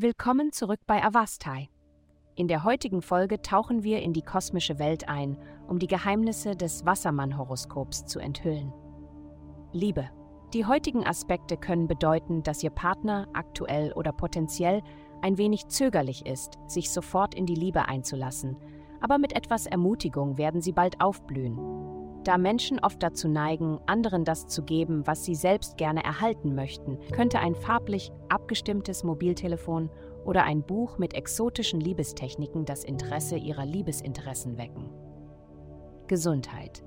Willkommen zurück bei Avastai. In der heutigen Folge tauchen wir in die kosmische Welt ein, um die Geheimnisse des Wassermann-Horoskops zu enthüllen. Liebe. Die heutigen Aspekte können bedeuten, dass Ihr Partner aktuell oder potenziell ein wenig zögerlich ist, sich sofort in die Liebe einzulassen, aber mit etwas Ermutigung werden Sie bald aufblühen. Da Menschen oft dazu neigen, anderen das zu geben, was sie selbst gerne erhalten möchten, könnte ein farblich abgestimmtes Mobiltelefon oder ein Buch mit exotischen Liebestechniken das Interesse ihrer Liebesinteressen wecken. Gesundheit.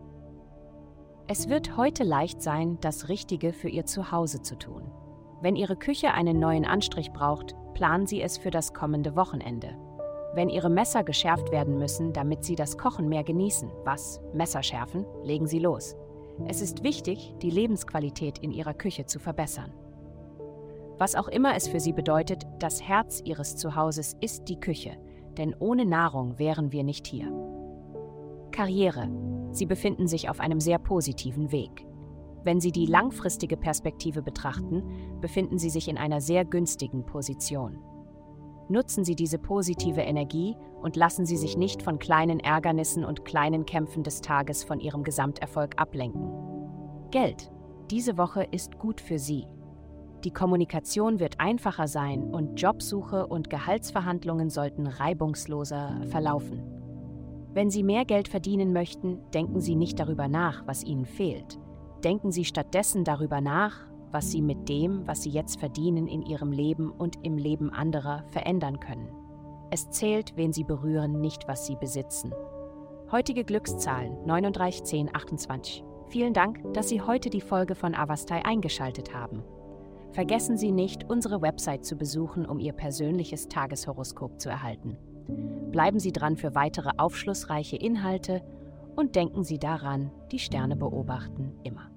Es wird heute leicht sein, das Richtige für Ihr Zuhause zu tun. Wenn Ihre Küche einen neuen Anstrich braucht, planen Sie es für das kommende Wochenende. Wenn Ihre Messer geschärft werden müssen, damit Sie das Kochen mehr genießen, was Messer schärfen, legen Sie los. Es ist wichtig, die Lebensqualität in Ihrer Küche zu verbessern. Was auch immer es für Sie bedeutet, das Herz Ihres Zuhauses ist die Küche, denn ohne Nahrung wären wir nicht hier. Karriere. Sie befinden sich auf einem sehr positiven Weg. Wenn Sie die langfristige Perspektive betrachten, befinden Sie sich in einer sehr günstigen Position. Nutzen Sie diese positive Energie und lassen Sie sich nicht von kleinen Ärgernissen und kleinen Kämpfen des Tages von Ihrem Gesamterfolg ablenken. Geld. Diese Woche ist gut für Sie. Die Kommunikation wird einfacher sein und Jobsuche und Gehaltsverhandlungen sollten reibungsloser verlaufen. Wenn Sie mehr Geld verdienen möchten, denken Sie nicht darüber nach, was Ihnen fehlt. Denken Sie stattdessen darüber nach, was sie mit dem, was sie jetzt verdienen, in ihrem Leben und im Leben anderer verändern können. Es zählt, wen sie berühren, nicht was sie besitzen. Heutige Glückszahlen 39, 10, 28. Vielen Dank, dass Sie heute die Folge von Avastai eingeschaltet haben. Vergessen Sie nicht, unsere Website zu besuchen, um Ihr persönliches Tageshoroskop zu erhalten. Bleiben Sie dran für weitere aufschlussreiche Inhalte und denken Sie daran, die Sterne beobachten immer.